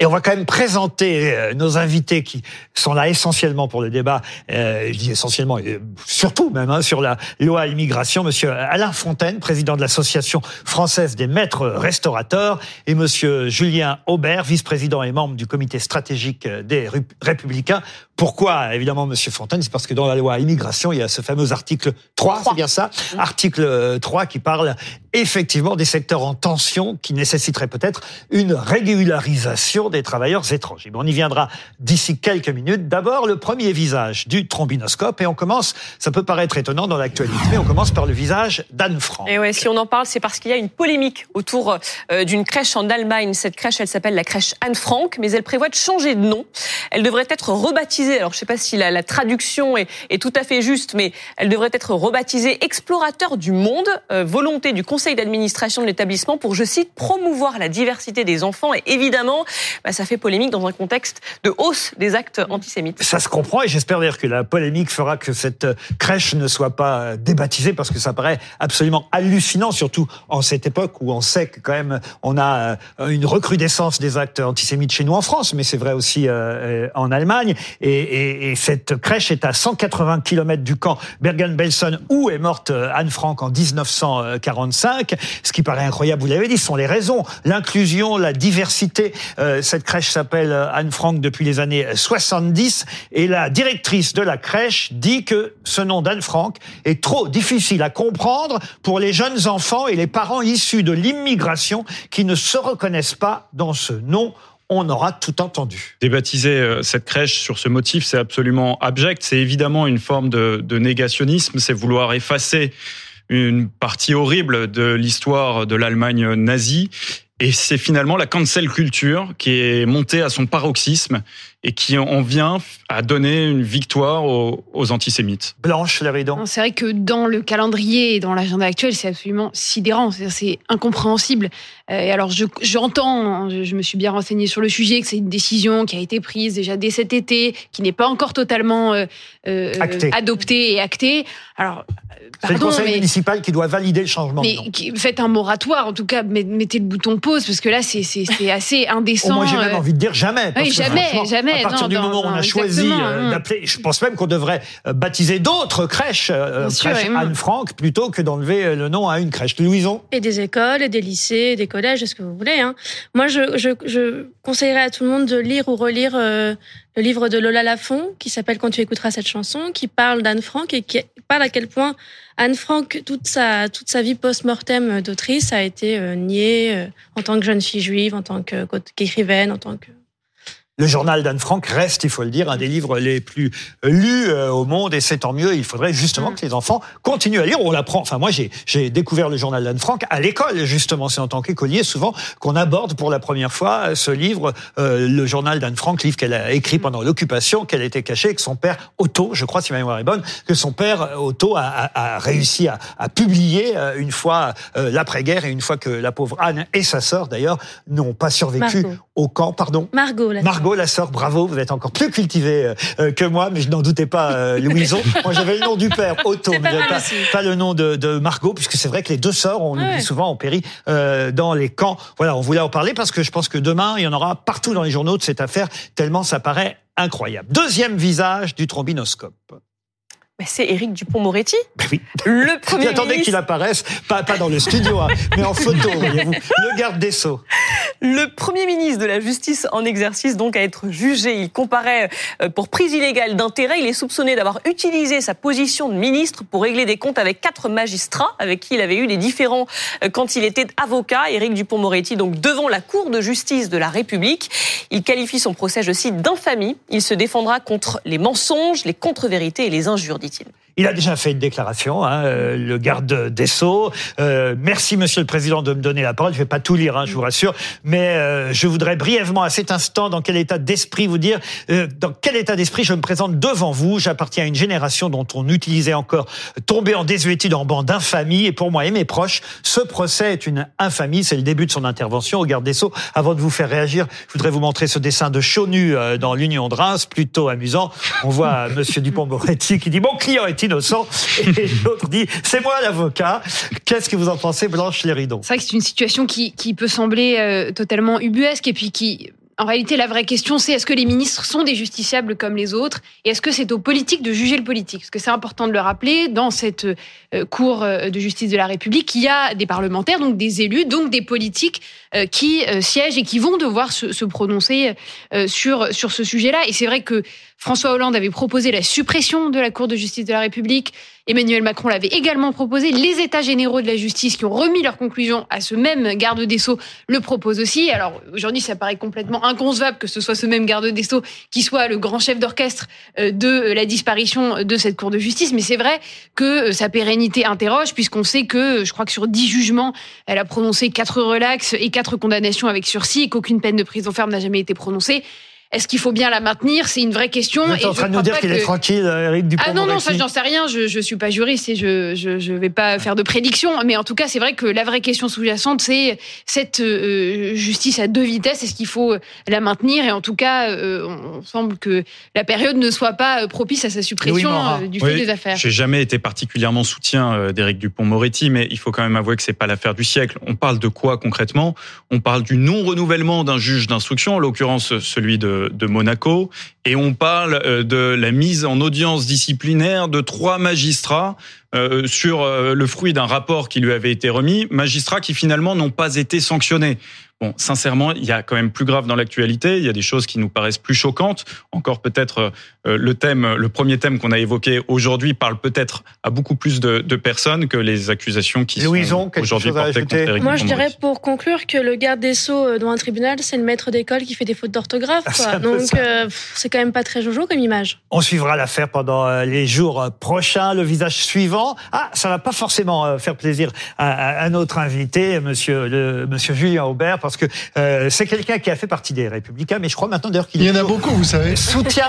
Et on va quand même présenter euh, nos invités qui sont là essentiellement pour le débat. Euh, je dis essentiellement, euh, surtout même hein, sur la loi immigration. Monsieur Alain Fontaine, président de l'association française des maîtres restaurateurs, et Monsieur Julien Aubert, vice-président et membre du comité stratégique des Républicains. Pourquoi, évidemment, Monsieur Fontaine C'est parce que dans la loi immigration, il y a ce fameux article 3, c'est bien ça Article 3 qui parle effectivement des secteurs en tension qui nécessiteraient peut-être une régularisation des travailleurs étrangers. on y viendra d'ici quelques minutes. D'abord, le premier visage du trombinoscope. Et on commence, ça peut paraître étonnant dans l'actualité, mais on commence par le visage d'Anne Frank. Et ouais, si on en parle, c'est parce qu'il y a une polémique autour euh, d'une crèche en Allemagne. Cette crèche, elle s'appelle la crèche Anne Frank, mais elle prévoit de changer de nom. Elle devrait être rebaptisée. Alors, je ne sais pas si la, traduction est, tout à fait juste, mais elle devrait être rebaptisée Explorateur du monde, euh, volonté du conseil d'administration de l'établissement pour, je cite, promouvoir la diversité des enfants. Et évidemment, bah, ça fait polémique dans un contexte de hausse des actes antisémites. Ça se comprend et j'espère d'ailleurs que la polémique fera que cette crèche ne soit pas débaptisée parce que ça paraît absolument hallucinant, surtout en cette époque où on sait que quand même on a euh, une recrudescence des actes antisémites chez nous en France, mais c'est vrai aussi euh, euh, en Allemagne. Et, et, cette crèche est à 180 km du camp Bergen-Belsen où est morte Anne Frank en 1945. Ce qui paraît incroyable, vous l'avez dit, sont les raisons, l'inclusion, la diversité. cette crèche s'appelle Anne Frank depuis les années 70 et la directrice de la crèche dit que ce nom d'Anne Frank est trop difficile à comprendre pour les jeunes enfants et les parents issus de l'immigration qui ne se reconnaissent pas dans ce nom on aura tout entendu. Débaptiser euh, cette crèche sur ce motif, c'est absolument abject. C'est évidemment une forme de, de négationnisme. C'est vouloir effacer une partie horrible de l'histoire de l'Allemagne nazie. Et c'est finalement la cancel culture qui est montée à son paroxysme et qui en vient à donner une victoire aux, antisémites. Blanche Laridon. C'est vrai que dans le calendrier et dans l'agenda actuel, c'est absolument sidérant, c'est incompréhensible. Euh, et alors, j'entends, je, je, me suis bien renseignée sur le sujet, que c'est une décision qui a été prise déjà dès cet été, qui n'est pas encore totalement euh, euh adoptée et actée. Alors, c'est le conseil municipal qui doit valider le changement. Mais faites un moratoire, en tout cas, mettez le bouton pause, parce que là, c'est assez indécent. moi, j'ai même envie de dire jamais. Oui, jamais, jamais. À partir du moment où on a choisi euh, d'appeler, je pense même qu'on devrait euh, baptiser d'autres crèches, euh, crèche Anne Frank, plutôt que d'enlever le nom à une crèche. Louison Et des écoles, et des lycées, des collèges, ce que vous voulez. Hein. Moi, je, je, je, conseillerais à tout le monde de lire ou relire le livre de Lola Lafont, qui s'appelle Quand tu écouteras cette chanson, qui parle d'Anne Frank et qui parle à quel point Anne Frank, toute sa, toute sa vie post-mortem d'autrice, a été niée en tant que jeune fille juive, en tant qu'écrivaine, en tant que le journal d'Anne Frank reste, il faut le dire, un des livres les plus lus euh, au monde, et c'est tant mieux. Il faudrait justement mm. que les enfants continuent à lire. On l'apprend. Enfin, moi, j'ai découvert le journal d'Anne Frank à l'école, justement. C'est en tant qu'écolier souvent qu'on aborde pour la première fois ce livre, euh, le journal d'Anne Frank, livre qu'elle a écrit pendant l'occupation, qu'elle était cachée, que son père Otto, je crois si ma mémoire est bonne, que son père Otto a, a, a réussi à, à, publier euh, une fois l'après-guerre et une fois que la pauvre Anne et sa sœur d'ailleurs n'ont pas survécu au camp. Pardon. Margot. Margot la sœur, bravo, vous êtes encore plus cultivé euh, euh, que moi, mais je n'en doutais pas, euh, Louison. moi, j'avais le nom du père, Otto, mais pas, pas, le nom de, Margot, puisque c'est vrai que les deux sœurs, on l'oublie souvent, ont péri dans les camps. Voilà, on voulait en parler parce que je pense que demain, il y en aura partout dans les journaux de cette affaire, tellement ça paraît incroyable. Deuxième visage du trombinoscope c'est Éric Dupont-Moretti. Ben oui. Le premier J'attendais qu'il apparaisse, pas, pas dans le studio, hein, mais en photo, voyez-vous. Le garde des Sceaux. Le Premier ministre de la Justice en exercice, donc, à être jugé. Il comparaît euh, pour prise illégale d'intérêt. Il est soupçonné d'avoir utilisé sa position de ministre pour régler des comptes avec quatre magistrats avec qui il avait eu des différends euh, quand il était avocat. Éric Dupont-Moretti, donc, devant la Cour de justice de la République. Il qualifie son procès, je cite, d'infamie. Il se défendra contre les mensonges, les contre-vérités et les injures, dit-il. Il a déjà fait une déclaration, hein, euh, le garde des Sceaux. Euh, merci, Monsieur le Président, de me donner la parole. Je vais pas tout lire, hein, je vous rassure, mais euh, je voudrais brièvement, à cet instant, dans quel état d'esprit vous dire, dans quel état d'esprit je me présente devant vous. J'appartiens à une génération dont on utilisait encore tomber en désuétude en bande d'infamie. Et pour moi et mes proches, ce procès est une infamie. C'est le début de son intervention au garde des Sceaux. Avant de vous faire réagir, je voudrais vous montrer ce dessin de Chonu dans l'Union de Reims, plutôt amusant. On voit Monsieur Dupont-Moretti qui dit, mon client est innocent. Et l'autre dit, c'est moi l'avocat. Qu'est-ce que vous en pensez, Blanche Léridon C'est vrai que c'est une situation qui, qui peut sembler euh, totalement ubuesque et puis qui en réalité, la vraie question, c'est est-ce que les ministres sont des justiciables comme les autres Et est-ce que c'est aux politiques de juger le politique? Parce que c'est important de le rappeler, dans cette euh, Cour euh, de justice de la République, il y a des parlementaires, donc des élus, donc des politiques qui siègent et qui vont devoir se, se prononcer sur, sur ce sujet-là. Et c'est vrai que François Hollande avait proposé la suppression de la Cour de justice de la République. Emmanuel Macron l'avait également proposé. Les États généraux de la justice qui ont remis leurs conclusions à ce même garde des Sceaux le proposent aussi. Alors aujourd'hui, ça paraît complètement inconcevable que ce soit ce même garde des Sceaux qui soit le grand chef d'orchestre euh, de la disparition de cette Cour de justice. Mais c'est vrai que euh, sa pérennité interroge puisqu'on sait que, je crois que sur dix jugements, elle a prononcé quatre relax et quatre condamnations avec sursis et qu'aucune peine de prison ferme n'a jamais été prononcée. Est-ce qu'il faut bien la maintenir? C'est une vraie question. Vous êtes en train de nous dire qu'il est tranquille, Eric Dupond Ah non, non, ça, j'en sais rien. Je ne suis pas juriste et je, je, je vais pas faire de prédiction. Mais en tout cas, c'est vrai que la vraie question sous-jacente, c'est cette euh, justice à deux vitesses. Est-ce qu'il faut la maintenir? Et en tout cas, euh, on semble que la période ne soit pas propice à sa suppression euh, du fait des affaires. J'ai jamais été particulièrement soutien d'Éric Dupont-Moretti, mais il faut quand même avouer que c'est pas l'affaire du siècle. On parle de quoi concrètement? On parle du non-renouvellement d'un juge d'instruction, en l'occurrence celui de de, Monaco, et on parle euh, de la mise en audience disciplinaire de trois magistrats euh, sur euh, le fruit d'un rapport qui lui avait été remis, magistrats qui finalement n'ont pas été sanctionnés. Bon, sincèrement, il y a quand même plus grave dans l'actualité. Il y a des choses qui nous paraissent plus choquantes. Encore peut-être euh, le thème, le premier thème qu'on a évoqué aujourd'hui parle peut-être à beaucoup plus de, de, personnes que les accusations qui sont aujourd'hui portées contre Eric Moi, je dirais pour conclure que le garde des sceaux euh, dans un tribunal, c'est le maître d'école qui fait des fautes d'orthographe. Donc, euh, c'est quand même pas très jojo comme image. On suivra l'affaire pendant les jours prochains. Le visage suivant, ah, ça va pas forcément faire plaisir à, à notre invité, Monsieur le, Monsieur Julien Aubert parce que euh, c'est quelqu'un qui a fait partie des Républicains, mais je crois maintenant d'ailleurs qu'il y en a beaucoup, vous savez. Soutien,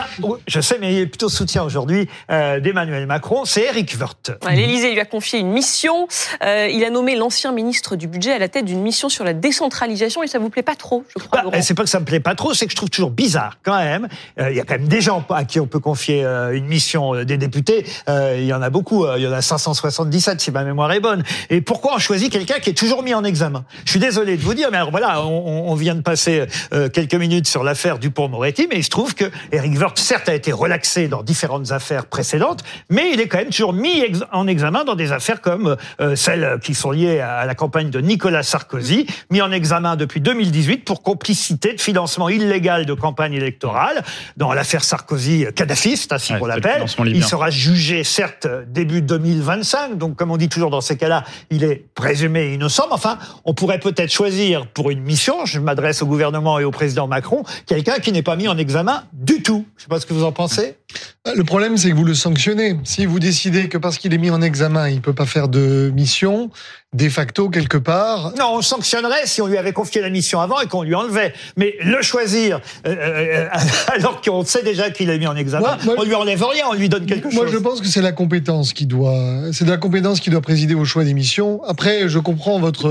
je sais, mais il est plutôt soutien aujourd'hui euh, d'Emmanuel Macron. C'est Eric Woerth. L'Élysée lui a confié une mission. Euh, il a nommé l'ancien ministre du budget à la tête d'une mission sur la décentralisation et ça vous plaît pas trop, je crois. Bah, c'est pas que ça me plaît pas trop, c'est que je trouve toujours bizarre quand même. Il y a quand même des gens à qui on peut confier une mission des députés. il y en a beaucoup. il y en a 577 si ma mémoire est bonne. Et pourquoi on choisit quelqu'un qui est toujours mis en examen? Je suis désolé de vous dire, mais alors voilà on, vient de passer euh, quelques minutes sur l'affaire Dupont-Moretti, mais il se trouve que Eric Woerth, certes, a été relaxé dans différentes affaires précédentes, mais il est quand même toujours mis en examen dans des affaires comme euh, celles qui sont liées à la campagne de Nicolas Sarkozy, mis en examen depuis 2018 pour complicité de financement illégal de campagne électorale. Dans l'affaire Sarkozy, kadhafiste, ainsi qu'on l'appelle. Il sera jugé, certes, début 2025, donc comme on dit toujours dans ces cas-là, il est présumé innocent, mais enfin, on pourrait peut-être choisir pour une mission, je m'adresse au gouvernement et au président Macron, quelqu'un qui n'est pas mis en examen du tout. Je ne sais pas ce que vous en pensez. Euh, le problème, c'est que vous le sanctionnez. Si vous décidez que parce qu'il est mis en examen, il peut pas faire de mission, de facto, quelque part. Non, on sanctionnerait si on lui avait confié la mission avant et qu'on lui enlevait. Mais le choisir, euh, euh, alors qu'on sait déjà qu'il est mis en examen, on lui enlève rien, on lui donne quelque chose. Moi, je pense que c'est la compétence qui doit, c'est de la compétence qui doit présider au choix des missions. Après, je comprends votre,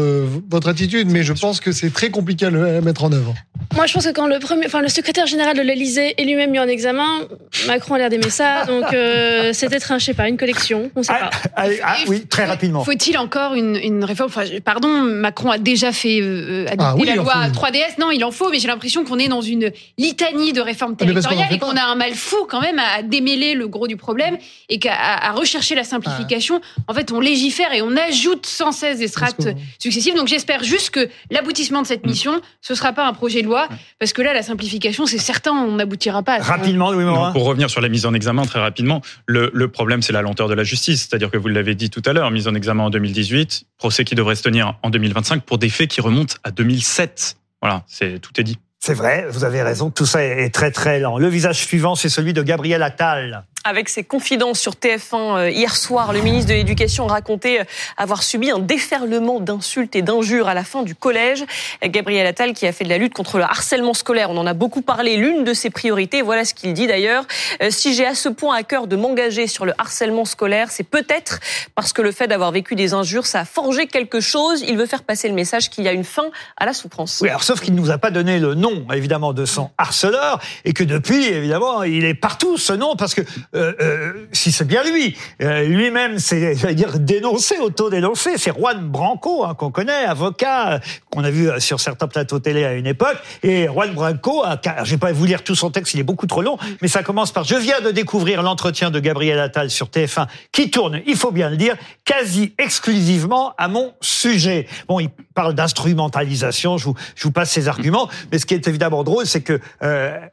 votre attitude, mais je pense que c'est très compliqué à le mettre en œuvre. Moi, je pense que quand le premier, enfin, le secrétaire général de l'Élysée est lui-même mis en examen, Macron a l'air d'aimer ça, donc euh, c'était tranché par une collection. On sait ah, pas. Ah, ah, oui, très rapidement. Faut-il encore une, une réforme? Enfin, Pardon, Macron a déjà fait euh, ah la loi 3DS. Non, il en faut, mais j'ai l'impression qu'on est dans une litanie de réformes territoriales et qu'on a un mal fou quand même à démêler le gros du problème et qu'à à rechercher la simplification. En fait, on légifère et on ajoute sans cesse des strates successives. Donc j'espère juste que l'aboutissement de cette mm. mission, ce sera pas un projet de loi, parce que là, la simplification, c'est certain, on n'aboutira pas. À Rapidement, Louis Morin. Pour revenir sur la mise en examen très rapidement, le, le problème, c'est la lenteur de la justice. C'est-à-dire que vous l'avez dit tout à l'heure, mise en examen en 2018, procès qui devrait se tenir en 2025 pour des faits qui remontent à 2007. Voilà, c'est tout est dit. C'est vrai, vous avez raison, tout ça est très très lent. Le visage suivant, c'est celui de Gabriel Attal. Avec ses confidences sur TF1 euh, hier soir, le ministre de l'Éducation racontait euh, avoir subi un déferlement d'insultes et d'injures à la fin du collège. Gabriel Attal qui a fait de la lutte contre le harcèlement scolaire. On en a beaucoup parlé, l'une de ses priorités. Voilà ce qu'il dit d'ailleurs. Euh, si j'ai à ce point à cœur de m'engager sur le harcèlement scolaire, c'est peut-être parce que le fait d'avoir vécu des injures, ça a forgé quelque chose. Il veut faire passer le message qu'il y a une fin à la souffrance. Oui, alors sauf qu'il ne nous a pas donné le nom, évidemment, de son harceleur et que depuis, évidemment, il est partout ce nom parce que euh, euh, si c'est bien lui. Euh, Lui-même, c'est, dire, dénoncé, auto-dénoncé. C'est Juan Branco, hein, qu'on connaît, avocat, qu'on a vu sur certains plateaux télé à une époque. Et Juan Branco, a, je vais pas vous lire tout son texte, il est beaucoup trop long, mais ça commence par « Je viens de découvrir l'entretien de Gabriel Attal sur TF1, qui tourne, il faut bien le dire, quasi exclusivement à mon sujet. » Bon, il parle d'instrumentalisation, je vous, passe ses arguments, mais ce qui est évidemment drôle, c'est que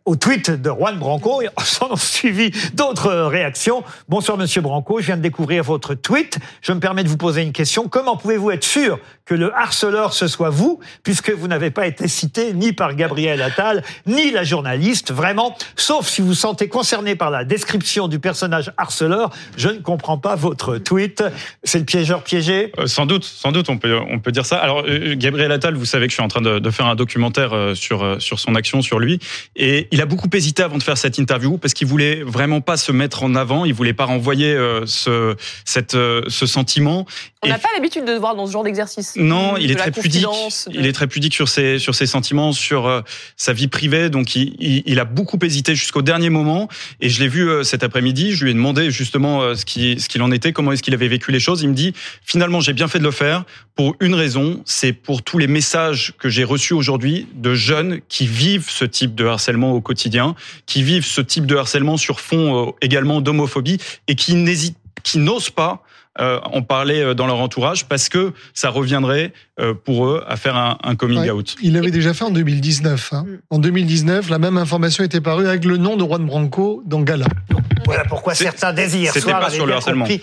au tweet de Juan Branco, s'en ont suivi d'autres réactions. Bonsoir Monsieur Branco, je viens de découvrir votre tweet. Je me permets de vous poser une question. Comment pouvez-vous être sûr que le harceleur ce soit vous, puisque vous n'avez pas été cité ni par Gabriel Attal, ni la journaliste, vraiment, sauf si vous sentez concerné par la description du personnage harceleur, je ne comprends pas votre tweet. C'est le piégeur piégé? Euh, Sans doute, sans doute, on peut, on peut dire ça. Alors, euh, Gabriel Attal, vous savez que je suis en train de, de faire un documentaire euh, sur euh, sur son action, sur lui, et il a beaucoup hésité avant de faire cette interview parce qu'il voulait vraiment pas se mettre en avant, il voulait pas renvoyer euh, ce cette euh, ce sentiment. On n'a pas l'habitude de le voir dans ce genre d'exercice. Non, il est très pudique. de- Il est très pudique sur ses sur ses sentiments, sur euh, sa vie privée. Donc, il, il, il a beaucoup hésité jusqu'au dernier moment. Et je l'ai vu euh, cet après-midi. Je lui ai demandé justement euh, ce qui ce qu'il en était, comment est-ce qu'il avait vécu les choses. Il me dit finalement j'ai bien fait de le faire pour une raison, c'est pour tous les messages que j'ai reçus aujourd'hui de jeunes qui vivent ce type de harcèlement au quotidien, qui vivent ce type de harcèlement sur fond également d'homophobie et qui n'hésitent, qui n'osent pas euh, en parler euh, dans leur entourage parce que ça reviendrait pour eux à faire un, un coming Ouais. out. Il l'avait déjà fait en 2019. hein. Mm. En 2019, la même information était parue avec le nom de Juan Branco dans Gala. Voilà pourquoi certains désir c'était pas sur le harcèlement. il-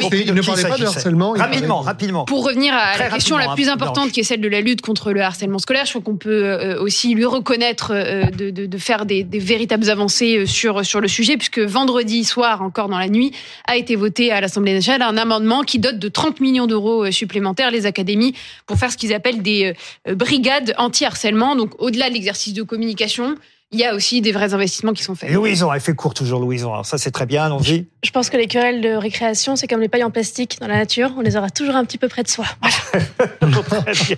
compris il de ne parlait pas de harcèlement, Rapidement, rapidement. Pour revenir à Très la question la plus importante Blanche. qui est celle de la lutte contre le harcèlement scolaire, je crois qu'on peut euh, aussi lui reconnaître euh, de, de- de faire des, des véritables avancées euh, sur, sur le sujet, puisque vendredi soir, encore dans la nuit, a été voté à l'Assemblée nationale un amendement qui dote de 30 millions d'euros euh, supplémentaires les académies pour faire ce qu'ils appellent des euh, brigades anti-harcèlement. Donc au-delà de l'exercice de communication, il y a aussi des vrais investissements qui sont faits. Louison, elle fait court toujours, Louison. Alors ça, c'est très bien, allons-y. Je pense que les querelles de récréation, c'est comme les pailles en plastique dans la nature. On les aura toujours un petit peu près de soi. Très bien.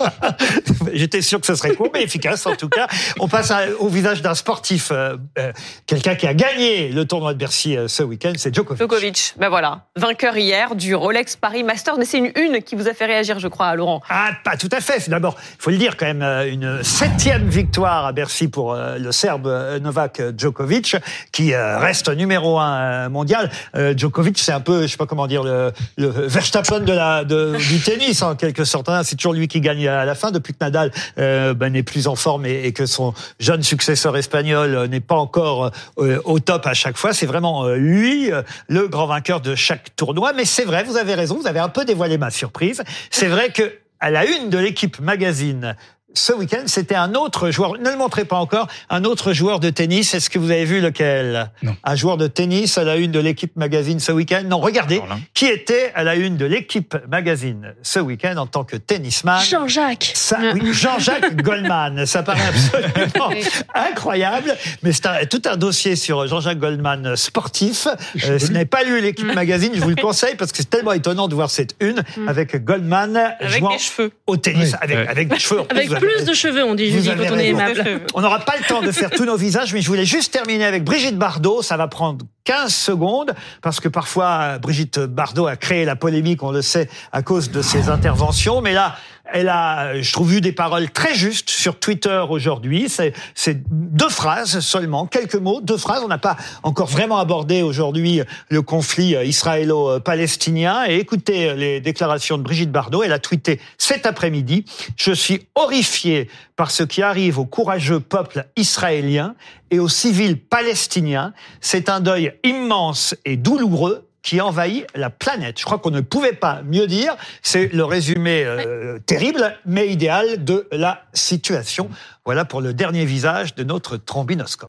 J'étais sûr que ce serait court, mais efficace en tout cas. On passe au visage d'un sportif, euh, euh, quelqu'un qui a gagné le tournoi de Bercy euh, ce week-end, c'est Djokovic. Djokovic, ben voilà, vainqueur hier du Rolex Paris Masters. Mais c'est une une qui vous a fait réagir, je crois, Laurent. Ah, pas tout à fait. D'abord, il faut le dire quand même, une septième victoire à Bercy pour euh, le Serbe euh, Novak Djokovic, qui euh, reste numéro un euh, mondial. Djokovic, c'est un peu, je sais pas comment dire, le, Verstappen de du tennis en quelque sorte. hein. C'est toujours lui qui gagne à la fin, depuis que Nadal ben, n'est plus en forme et, que son jeune successeur espagnol n'est pas encore au top à chaque fois. C'est vraiment lui, le grand vainqueur de chaque tournoi. Mais c'est vrai, vous avez raison, vous avez un peu dévoilé ma surprise. C'est vrai que à la une de l'équipe magazine ce week-end, c'était un autre joueur, ne le montrez pas encore, un autre joueur de tennis. Est-ce que vous avez vu lequel? Non. Un joueur de tennis à la une de l'équipe magazine ce week-end? Non, regardez, Alors qui était à la une de l'équipe magazine ce week-end en tant que tennisman Jean-Jacques. ça, oui, Jean-Jacques Goldman, ça paraît absolument incroyable, mais c'est tout un dossier sur Jean-Jacques Goldman sportif. Euh, si vous n'avez pas lu l'équipe magazine, je vous le conseille parce que c'est tellement étonnant de voir cette une avec Goldman Avec jouant des cheveux. au tennis, Oui. avec, Ouais. avec des cheveux. Avec plus de cheveux, on dit, Julie, quand on est aimable. on n'aura pas le temps de faire tous nos visages, mais je voulais juste terminer avec Brigitte Bardot. Ça va prendre 15 secondes, parce que parfois, Brigitte Bardot a créé la polémique, on le sait, à cause de ses interventions. Mais là, elle a, je trouve, eu des paroles très justes sur Twitter aujourd'hui. C'est deux phrases seulement, quelques mots, deux phrases. On n'a pas encore vraiment abordé aujourd'hui le conflit israélo-palestinien. Et écoutez les déclarations de Brigitte Bardot. Elle a tweeté cet après-midi. Je suis horrifié par ce qui arrive au courageux peuple israélien et aux civils palestiniens. C'est un deuil immense et douloureux qui envahit la planète. Je crois qu'on ne pouvait pas mieux dire. C'est le résumé euh, terrible, mais idéal de la situation. Voilà pour le dernier visage de notre trombinoscope.